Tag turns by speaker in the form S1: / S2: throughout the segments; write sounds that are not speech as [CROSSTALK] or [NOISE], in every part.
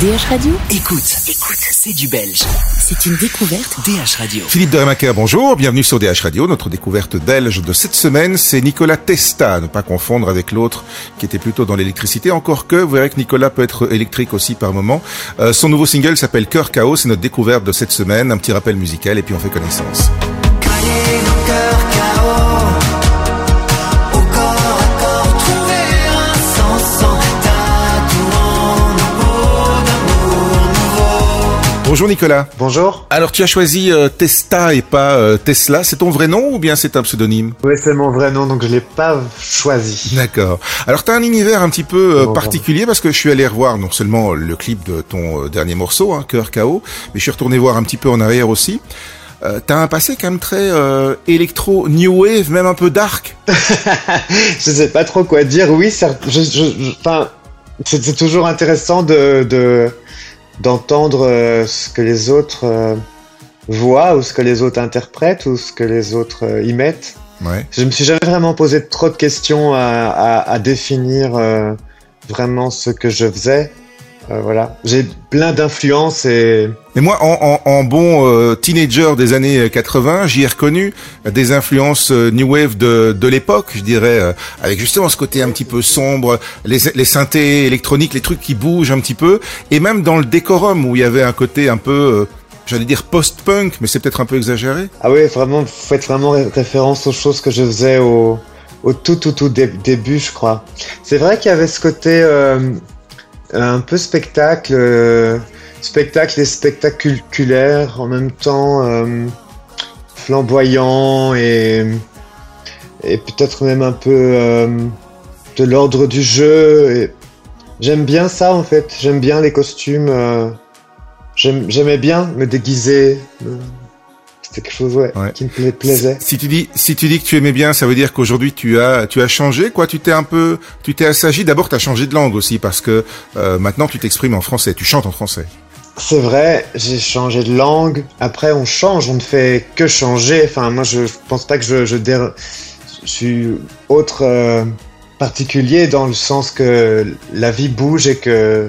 S1: DH Radio
S2: Écoute, écoute, c'est du belge.
S1: C'est une découverte.
S2: DH Radio.
S3: Philippe de bonjour, bienvenue sur DH Radio. Notre découverte belge de cette semaine, c'est Nicolas Testa, à ne pas confondre avec l'autre qui était plutôt dans l'électricité, encore que vous verrez que Nicolas peut être électrique aussi par moment. Euh, son nouveau single s'appelle Cœur Chaos, c'est notre découverte de cette semaine, un petit rappel musical et puis on fait connaissance. Bonjour Nicolas.
S4: Bonjour.
S3: Alors tu as choisi euh, Testa et pas euh, Tesla. C'est ton vrai nom ou bien c'est un pseudonyme?
S4: Oui, c'est mon vrai nom, donc je l'ai pas choisi.
S3: D'accord. Alors tu as un univers un petit peu euh, particulier parce que je suis allé revoir non seulement le clip de ton dernier morceau, hein, Cœur KO, mais je suis retourné voir un petit peu en arrière aussi. Euh, T'as un passé quand même très électro, new wave, même un peu dark. [LAUGHS]
S4: je sais pas trop quoi dire. Oui, c'est toujours intéressant de, de d'entendre euh, ce que les autres euh, voient ou ce que les autres interprètent ou ce que les autres euh, y mettent. Ouais. Je me suis jamais vraiment posé trop de questions à, à, à définir vraiment ce que je faisais. Euh, voilà, j'ai plein d'influences et.
S3: Mais moi, en, en, en bon euh, teenager des années 80, j'y ai reconnu des influences new wave de, de l'époque, je dirais, avec justement ce côté un petit peu sombre, les, les synthés électroniques, les trucs qui bougent un petit peu, et même dans le décorum où il y avait un côté un peu j'allais dire post-punk, mais c'est peut-être un peu exagéré.
S4: Ah oui, vraiment, faites vraiment référence aux choses que je faisais au, au tout, tout, tout début, je crois. C'est vrai qu'il y avait ce côté euh, un peu spectacle, euh, spectacle et spectaculaire en même temps, euh, flamboyant et, peut-être même un peu euh, de l'ordre du jeu. J'aime bien ça en fait, j'aime bien les costumes. J'aimais bien me déguiser. C'était quelque chose ouais, qui me plaisait.
S3: Si, tu dis si tu dis que tu aimais bien, ça veut dire qu'aujourd'hui tu as tu as changé quoi Tu t'es un peu tu t'es assagi. D'abord, tu as changé de langue aussi parce que euh, maintenant tu t'exprimes en français, tu chantes en français.
S4: C'est vrai, j'ai changé de langue. Après, on change, on ne fait que changer. Enfin, moi, je, pense pas que je je, je suis autre euh, particulier dans le sens que la vie bouge et que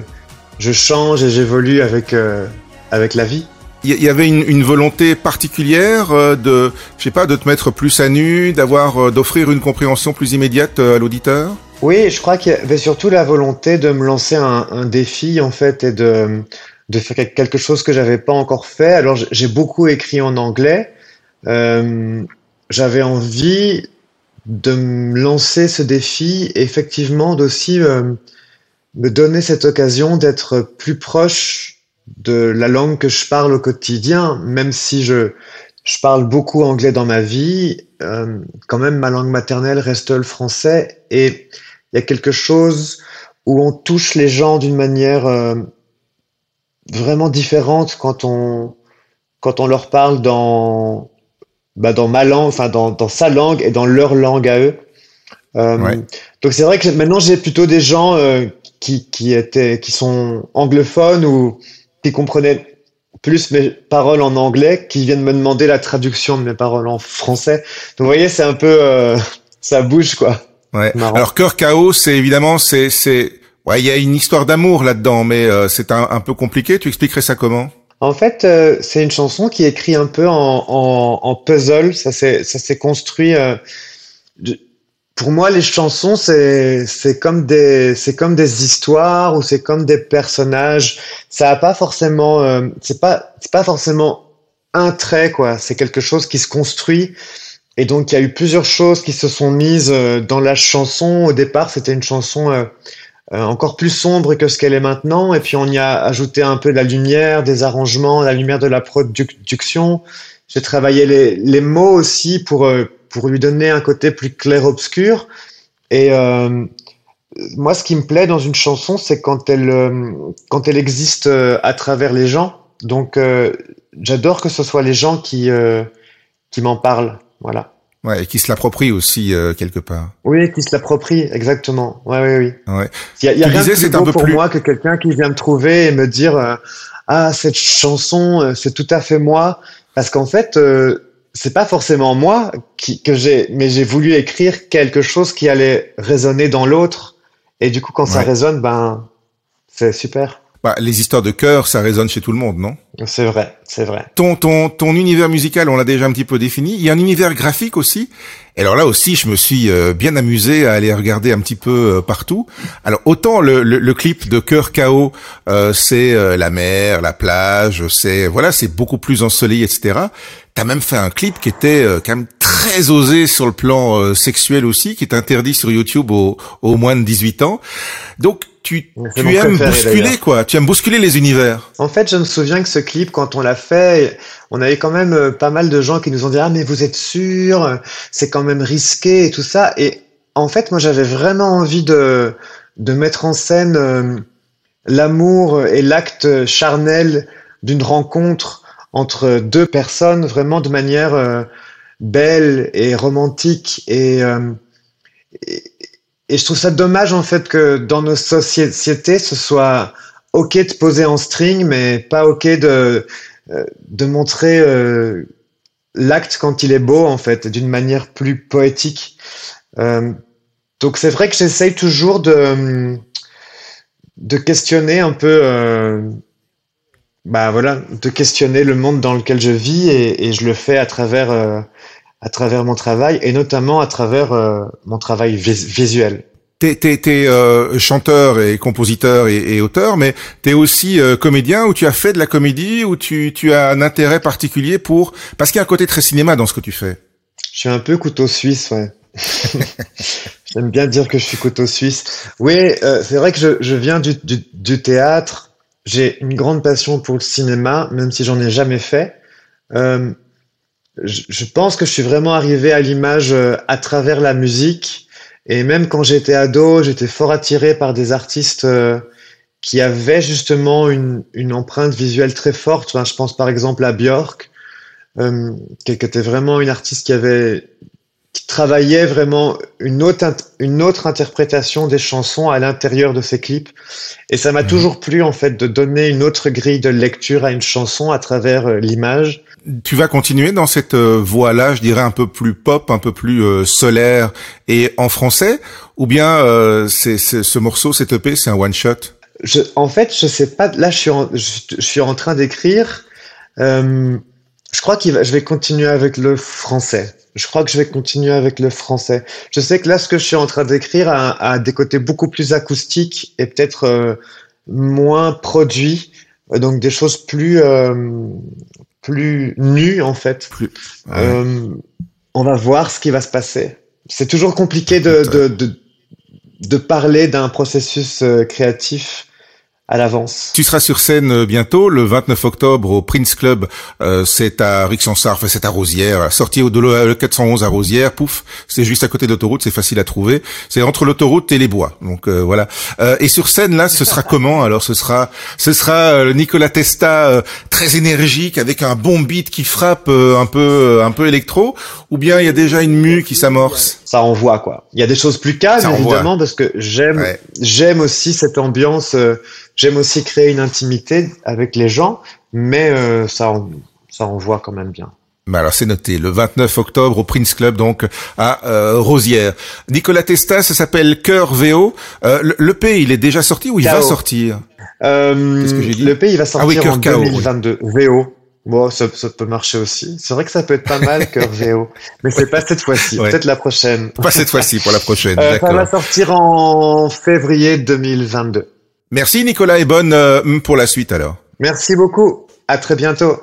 S4: je change et j'évolue avec euh, avec la vie
S3: il y avait une, une, volonté particulière euh, de, je sais pas, de te mettre plus à nu, d'avoir, euh, d'offrir une compréhension plus immédiate euh, à l'auditeur?
S4: Oui, je crois qu'il y avait surtout la volonté de me lancer un, un défi en fait et de de faire quelque chose que j'avais pas encore fait. Alors j'ai beaucoup écrit en anglais. Euh, j'avais envie de me lancer ce défi, effectivement, d'aussi me donner cette occasion d'être plus proche de la langue que je parle au quotidien, même si je, je parle beaucoup anglais dans ma vie, euh, quand même ma langue maternelle reste le français et il y a quelque chose où on touche les gens d'une manière euh, vraiment différente quand on quand on leur parle dans bah dans ma langue, enfin dans, dans sa langue et dans leur langue à eux. Euh, donc c'est vrai que maintenant j'ai plutôt des gens qui qui étaient qui sont anglophones ou qui comprenaient plus mes paroles en anglais qui viennent me demander la traduction de mes paroles en français. Donc vous voyez, c'est un peu euh, ça bouge quoi.
S3: Ouais. Alors cœur chaos, c'est évidemment c'est c'est ouais, il y a une histoire d'amour là-dedans mais euh, c'est un, un, peu compliqué, tu expliquerais ça comment?
S4: En fait, euh, c'est une chanson qui est écrite un peu en, en, en puzzle, ça s'est ça s'est construit pour moi, les chansons, c'est c'est comme des c'est comme des histoires ou c'est comme des personnages. Ça a pas forcément euh, c'est pas c'est pas forcément un trait quoi. C'est quelque chose qui se construit. Et donc il y a eu plusieurs choses qui se sont mises euh, dans la chanson. Au départ, c'était une chanson euh, encore plus sombre que ce qu'elle est maintenant. Et puis on y a ajouté un peu de la lumière, des arrangements, la lumière de la production. J'ai travaillé les, les mots aussi pour pour lui donner un côté plus clair-obscur. Et euh, moi, ce qui me plaît dans une chanson, c'est quand elle, euh, quand elle existe euh, à travers les gens. Donc, j'adore que ce soit les gens qui, qui m'en parlent. Voilà.
S3: Ouais, et qui se l'approprient aussi quelque part.
S4: Oui, qui se l'approprient, exactement. Ouais, oui, oui.
S3: Ouais.
S4: Il y a, y a rien de plus beau pour moi que quelqu'un qui vient me trouver et me dire ah cette chanson c'est tout à fait moi parce qu'en fait c'est pas forcément moi qui, que j'ai, mais j'ai voulu écrire quelque chose qui allait résonner dans l'autre. Et du coup, quand ça résonne, ben, c'est super.
S3: Bah, les histoires de cœur, ça résonne chez tout le monde, non?
S4: C'est vrai, c'est vrai.
S3: Ton, ton, ton univers musical, on l'a déjà un petit peu défini. Il y a un univers graphique aussi. Et alors là aussi, je me suis euh, bien amusé à aller regarder un petit peu euh, partout. Alors autant le, le, clip de Cœur Chaos, euh, c'est la mer, la plage, c'est voilà, c'est beaucoup plus ensoleillé, etc. T'as même fait un clip qui était quand même très osé sur le plan sexuel aussi, qui est interdit sur YouTube aux, aux moins de 18 ans. Donc tu, tu aimes bousculer quoi, tu aimes bousculer les univers.
S4: En fait, je me souviens que ce clip, quand on l'a fait, on avait quand même euh, pas mal de gens qui nous ont dit ah mais vous êtes sûr, c'est quand même risqué et tout ça. Et en fait, moi j'avais vraiment envie de de mettre en scène euh, l'amour et l'acte charnel d'une rencontre entre deux personnes vraiment de manière euh, belle et romantique et, et et je trouve ça dommage en fait que dans nos sociétés, ce soit ok de poser en string, mais pas ok de euh, de montrer euh, l'acte quand il est beau en fait, d'une manière plus poétique. Euh, donc c'est vrai que j'essaye toujours de de questionner un peu, euh, bah voilà, de questionner le monde dans lequel je vis et, je le fais à travers euh, à travers mon travail et notamment à travers euh, mon travail visuel.
S3: T'es, t'es, t'es euh, chanteur et compositeur et, auteur, mais t'es aussi euh, comédien ou tu as fait de la comédie ou tu, tu as un intérêt particulier pour parce qu'il y a un côté très cinéma dans ce que tu fais.
S4: Je suis un peu couteau suisse, ouais. [LAUGHS] J'aime bien dire que je suis couteau suisse. Oui, c'est vrai que je, je viens du, du, du théâtre. J'ai une grande passion pour le cinéma, même si j'en ai jamais fait. Euh, je, pense que je suis vraiment arrivé à l'image euh, à travers la musique. Et même quand j'étais ado, j'étais fort attiré par des artistes euh, qui avaient justement une, une empreinte visuelle très forte. Enfin, je pense par exemple à Björk, euh, qui était vraiment une artiste qui avait qui travaillait vraiment une autre, une autre interprétation des chansons à l'intérieur de ses clips. Et ça m'a mmh. toujours plu, en fait, de donner une autre grille de lecture à une chanson à travers l'image.
S3: Tu vas continuer dans cette euh, voie-là, je dirais un peu plus pop, un peu plus euh, solaire et en français, ou bien euh, c'est, ce morceau, cette EP, c'est un one shot?
S4: Je, En fait, je sais pas. Là, je suis en, je, suis en train d'écrire. Euh, je crois que je vais continuer avec le français. Je crois que je vais continuer avec le français. Je sais que là, ce que je suis en train d'écrire a, a des côtés beaucoup plus acoustiques et peut-être euh, moins produits, donc des choses plus plus nu en fait. Plus, euh, on va voir ce qui va se passer. C'est toujours compliqué de, de, de, de parler d'un processus euh, créatif à l'avance.
S3: Tu seras sur scène euh, bientôt, le 29 octobre au Prince Club. Euh, c'est à Rixensart, enfin c'est à Rosière, sortie de le 411 à Rosière. Pouf, c'est juste à côté de l'autoroute, c'est facile à trouver. C'est entre l'autoroute et les bois. Donc euh, voilà. et sur scène là, ce sera comment Alors? Ce sera, ce sera Nicolas Testa très énergique avec un bon beat qui frappe un peu, un peu électro, ou bien il y a déjà une mue qui s'amorce?
S4: Ça envoie quoi. Il y a des choses plus calmes évidemment parce que j'aime, j'aime aussi cette ambiance J'aime aussi créer une intimité avec les gens, mais euh, ça, ça envoie quand même bien.
S3: Alors c'est noté, le 29 octobre au Prince Club, donc à euh, Rosière. Nicolas Testa, ça s'appelle Cœur VO. Euh, le, P, il est déjà sorti ou il va sortir?
S4: Euh, Qu'est-ce que j'ai dit? Le P, il va sortir ah en 2022. VO. Bon, ça, ça, peut marcher aussi. C'est vrai que ça peut être pas mal, Cœur [LAUGHS] VO. Mais c'est pas cette fois-ci, peut-être la prochaine.
S3: Pas cette fois-ci, pour la prochaine,
S4: euh, Ça va sortir en février 2022.
S3: Merci Nicolas et bonne euh, pour la suite alors.
S4: Merci beaucoup. À très bientôt.